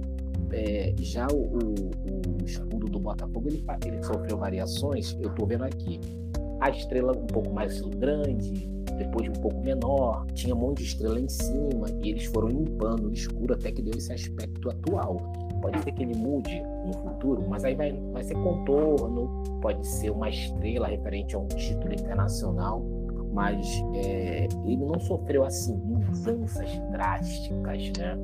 Speaker 3: é, já o, o, o, escudo do Botafogo ele, ele sofreu variações. Eu estou vendo aqui a estrela um pouco mais grande, depois um pouco menor, tinha um monte de estrela em cima e eles foram limpando o escuro até que deu esse aspecto atual. Pode ser que ele mude no futuro, mas aí vai, vai ser contorno, pode ser uma estrela referente a um título internacional, mas é, ele não sofreu assim mudanças drásticas, né?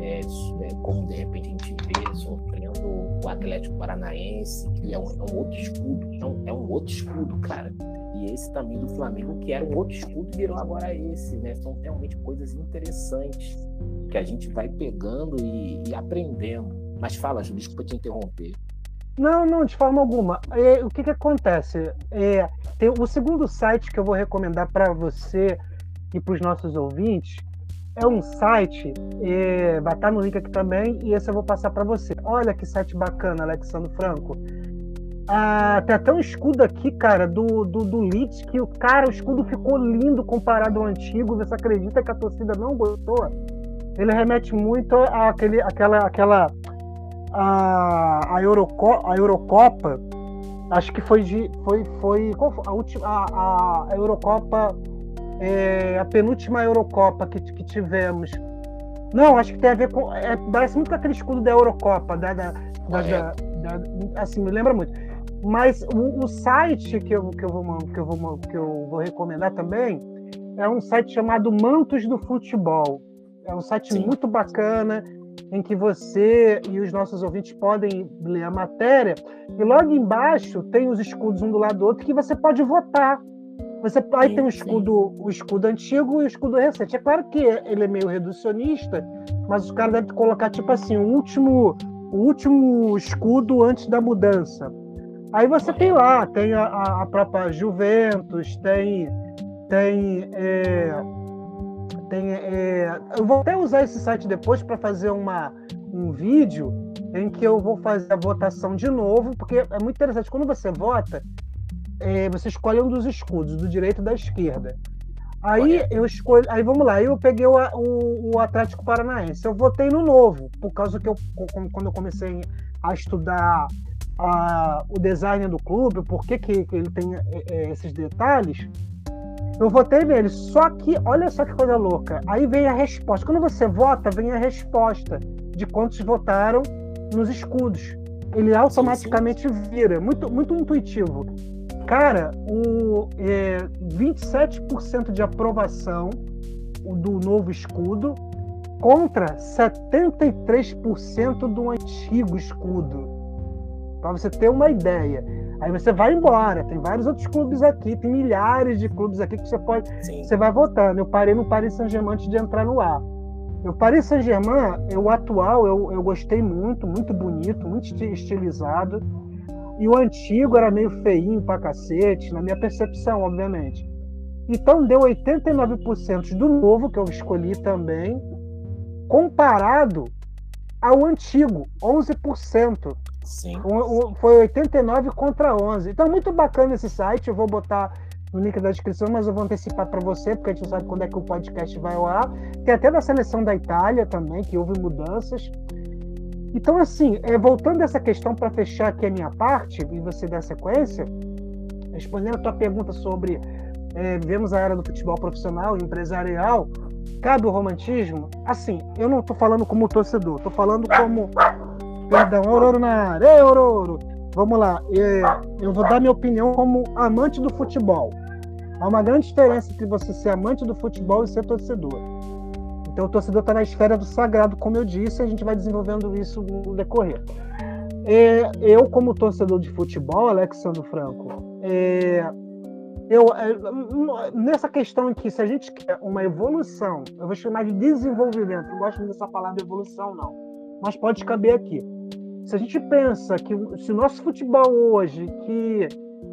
Speaker 3: É, é, como de repente a gente vê sofrendo o Atlético Paranaense, que é um, é um outro escudo, é um, é um, outro escudo, cara. E esse também do Flamengo, que era um outro escudo, virou agora esse, né? São realmente coisas interessantes que a gente vai pegando e, e aprendendo. Mas fala, Júlio, desculpa te interromper.
Speaker 2: Não, não, de forma alguma. É, o que, que acontece? É, tem, o segundo site que eu vou recomendar para você e para os nossos ouvintes é um site, e vai estar no link aqui também, e esse eu vou passar para você. Olha que site bacana, Alexandre Franco. Ah, tem até um escudo aqui, cara, do, do, do Leeds, que o cara, o escudo ficou lindo comparado ao antigo. Você acredita que a torcida não gostou? Ele remete muito àquele, àquela, àquela a, a, Euroco, a Eurocopa. Acho que foi de. Foi, foi, foi a última. A, a Eurocopa é, a penúltima Eurocopa que, que tivemos. Não, acho que tem a ver com. É, parece muito com aquele escudo da Eurocopa, da, da, da, da assim, me lembra muito. Mas o, o, site que eu, que, eu vou, que, eu vou, que eu vou recomendar também é um site chamado Mantos do Futebol. É um site Sim. muito bacana em que você e os nossos ouvintes podem ler a matéria. E logo embaixo tem os escudos um do lado do outro que você pode votar. Você aí tem o escudo, o escudo antigo e o escudo recente. É claro que ele é meio reducionista, mas os caras devem colocar tipo assim, o último, o último escudo antes da mudança. Aí você tem lá, tem a, a própria Juventus, tem tem é, tem é, eu vou até usar esse site depois para fazer uma um vídeo em que eu vou fazer a votação de novo, porque é muito interessante quando você vota, é, você escolhe um dos escudos, do direito e da esquerda. Aí eu escolhi, aí vamos lá, eu peguei o, o, o, Atlético Paranaense. Eu votei no novo, por causa que eu, quando eu comecei a estudar a, o design do clube, por que, que ele tem é, é, esses detalhes, Eu votei nele. Só que, olha só que coisa louca. Aí vem a resposta. Quando você vota, vem a resposta de quantos votaram nos escudos. Ele automaticamente sim, sim. vira. Muito, muito intuitivo. Cara, o é, 27% de aprovação do novo escudo contra 73% do antigo escudo. Para você ter uma ideia. Aí você vai embora. Tem vários outros clubes aqui, tem milhares de clubes aqui que você pode. Sim. Você vai votando. Eu parei no Paris Saint-Germain antes de entrar no ar. O Paris Saint-Germain, o atual, eu, eu gostei muito, muito bonito, muito estilizado. E o antigo era meio feinho pra cacete, na minha percepção, obviamente. Então deu 89% do novo, que eu escolhi também, comparado ao antigo, 11%. Sim. O, o, foi 89 contra 11. Então, muito bacana esse site. Eu vou botar no link da descrição, mas eu vou antecipar para você, porque a gente não sabe quando é que o podcast vai ao ar. Tem até da seleção da Itália também, que houve mudanças. Então, assim, é, voltando a essa questão para fechar aqui a minha parte, e você dar sequência, respondendo a tua pergunta sobre é, vivemos a era do futebol profissional e empresarial, cabe o romantismo? Assim, eu não estou falando como torcedor, estou falando como. Perdão, Aurora na área. Ei, Aurora! Vamos lá, é, eu vou dar minha opinião como amante do futebol. Há uma grande diferença entre você ser amante do futebol e ser torcedor. Então, o torcedor está na esfera do sagrado, como eu disse, e a gente vai desenvolvendo isso no decorrer. É, eu, como torcedor de futebol, Alexandre Franco, é, eu, é, nessa questão que se a gente quer uma evolução, eu vou chamar de desenvolvimento, não gosto dessa palavra evolução, não, mas pode caber aqui. Se a gente pensa que se o nosso futebol hoje, que,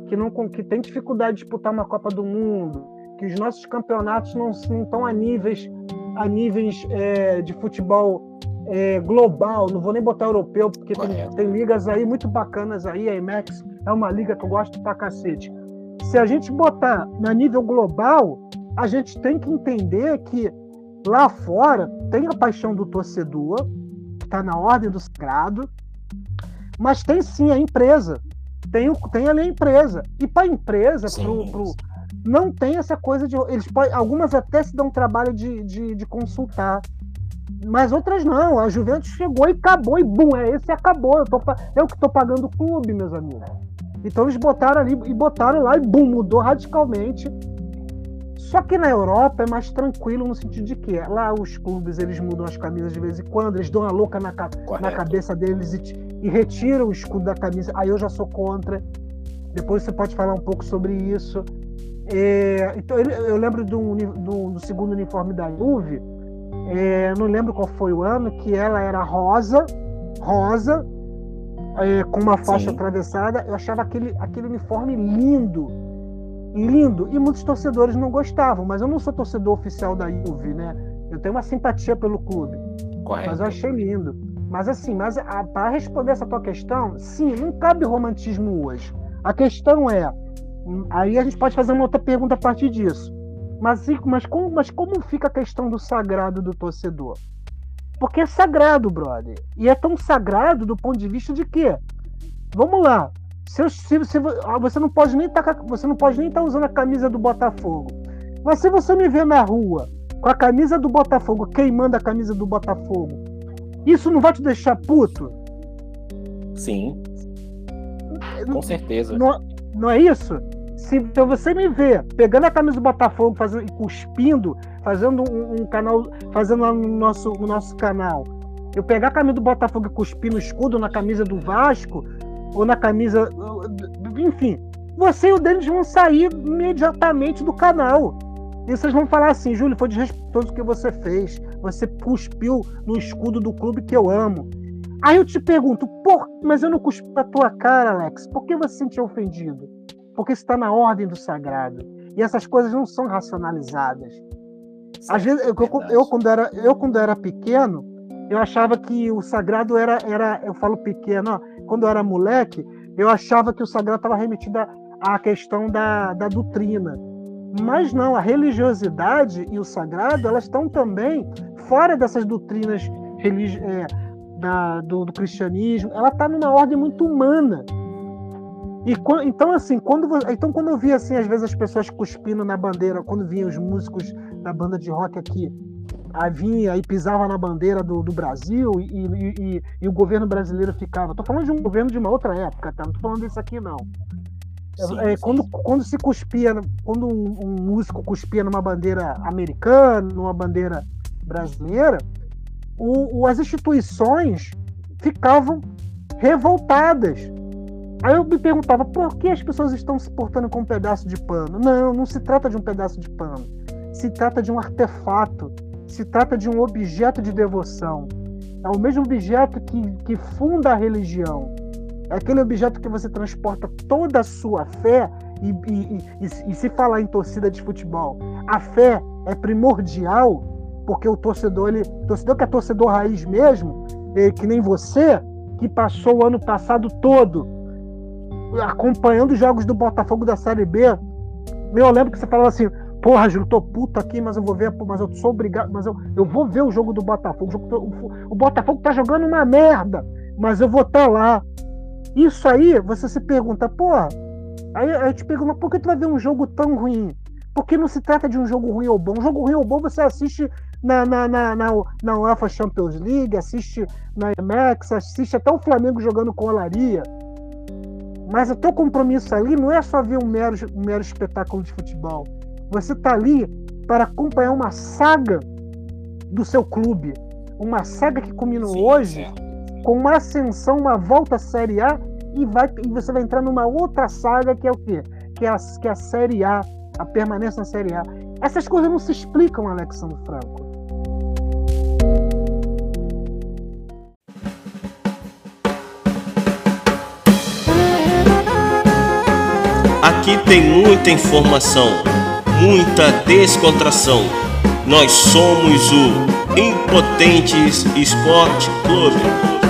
Speaker 2: que, não, que tem dificuldade de disputar uma Copa do Mundo, que os nossos campeonatos não estão a níveis, a níveis é, de futebol é, global, não vou nem botar europeu, porque tem, tem, ligas aí muito bacanas aí, a IMAX é uma liga que eu gosto pra cacete. Se a gente botar na nível global, a gente tem que entender que lá fora tem a paixão do torcedor, que está na ordem do sagrado, mas tem sim a empresa. Tem, tem ali a empresa. E para a empresa, não tem essa coisa de. Eles podem, algumas até se dão trabalho de, de, de consultar. Mas outras não. A Juventus chegou e acabou, e bum, é esse acabou. Eu, tô, eu que estou pagando o clube, meus amigos. Então eles botaram ali e botaram lá e bum, mudou radicalmente. Só que na Europa é mais tranquilo no sentido de que lá os clubes eles mudam as camisas de vez em quando, eles dão a louca na, na cabeça deles e, e, retiram o escudo da camisa. Aí eu já sou contra. Depois você pode falar um pouco sobre isso. É, então eu lembro do, do, do, segundo uniforme da Juve, é, não lembro qual foi o ano, que ela era rosa, rosa, é, com uma faixa Sim. atravessada. Eu achava aquele, aquele uniforme lindo. Lindo. E muitos torcedores não gostavam, mas eu não sou torcedor oficial da Juve, né? Eu tenho uma simpatia pelo clube. Correto. Mas eu achei lindo. Mas assim, mas para responder essa tua questão, sim, não cabe romantismo hoje. A questão é, aí a gente pode fazer uma outra pergunta a partir disso. Mas, mas, como, mas como fica a questão do sagrado do torcedor? Porque é sagrado, brother. E é tão sagrado do ponto de vista de que, vamos lá, se, se, se ah, você não pode nem tá, estar tá usando a camisa do Botafogo. Mas se você me ver na rua com a camisa do Botafogo, queimando a camisa do Botafogo, isso não vai te deixar puto?
Speaker 3: Sim. Com certeza.
Speaker 2: Não, não é isso? Se então você me ver pegando a camisa do Botafogo fazendo, e cuspindo, fazendo um, um, canal, fazendo lá no nosso, no nosso canal, eu pegar a camisa do Botafogo e cuspir no escudo na camisa do Vasco, ou na camisa. Enfim, você e o Denis vão sair imediatamente do canal. E vocês vão falar assim, Júlio, foi desrespeitoso o que você fez. Você cuspiu no escudo do clube que eu amo. Aí eu te pergunto, por, mas eu não cuspi na tua cara, Alex. Por que você se sentiu ofendido? porque está na ordem do sagrado. E essas coisas não são racionalizadas. Às vezes, eu, eu, eu, quando era, eu, quando era pequeno, eu achava que o sagrado era. era eu falo pequeno, ó, quando eu era moleque, eu achava que o sagrado estava remetido à questão da, da doutrina. Mas não, a religiosidade e o sagrado, elas estão também fora dessas doutrinas religi é, da, do, do cristianismo, ela está numa ordem muito humana. E então, assim, quando, então, quando eu via, assim, às vezes as pessoas cuspindo na bandeira, quando vinham os músicos da banda de rock aqui, aí vinha e pisava na bandeira do, do Brasil e, e, e, e, o governo brasileiro ficava. Tô falando de um governo de uma outra época, tá? Não tô falando desse aqui, não. Sim, é, sim, quando, quando se cuspia, quando um, um, músico cuspia numa bandeira americana, numa bandeira brasileira, o, o, as instituições ficavam revoltadas Aí eu me perguntava por que as pessoas estão se portando com um pedaço de pano. Não, não se trata de um pedaço de pano. Se trata de um artefato. Se trata de um objeto de devoção. É o mesmo objeto que, que funda a religião. É aquele objeto que você transporta toda a sua fé. E, e, e, e se falar em torcida de futebol, a fé é primordial, porque o torcedor, ele, torcedor que é torcedor raiz mesmo, é, que nem você, que passou o ano passado todo acompanhando os jogos do Botafogo da Série B, eu lembro que você falava assim, porra, Júlio, tô puto aqui, mas eu vou ver, mas eu sou obrigado, mas eu, eu vou ver o jogo do Botafogo. O, o Botafogo tá jogando uma merda, mas eu vou estar tá lá. Isso aí, você se pergunta, porra, aí eu te pergunto, por que tu vai ver um jogo tão ruim? Porque não se trata de um jogo ruim ou bom. Um jogo ruim ou bom você assiste na, na, na, na, na UEFA Champions League, assiste na IMAX, assiste até o Flamengo jogando com olaria. Mas o teu compromisso ali não é só ver um mero, um mero espetáculo de futebol. Você está ali para acompanhar uma saga do seu clube. Uma saga que culminou Sim, hoje com uma ascensão, uma volta à Série A e, vai, e você vai entrar numa outra saga que é o quê? Que é a, que é a Série A, a permanência na Série A. Essas coisas não se explicam, Alexandre Franco.
Speaker 1: Aqui tem muita informação, muita descontração. Nós somos o Impotentes Esporte Clube.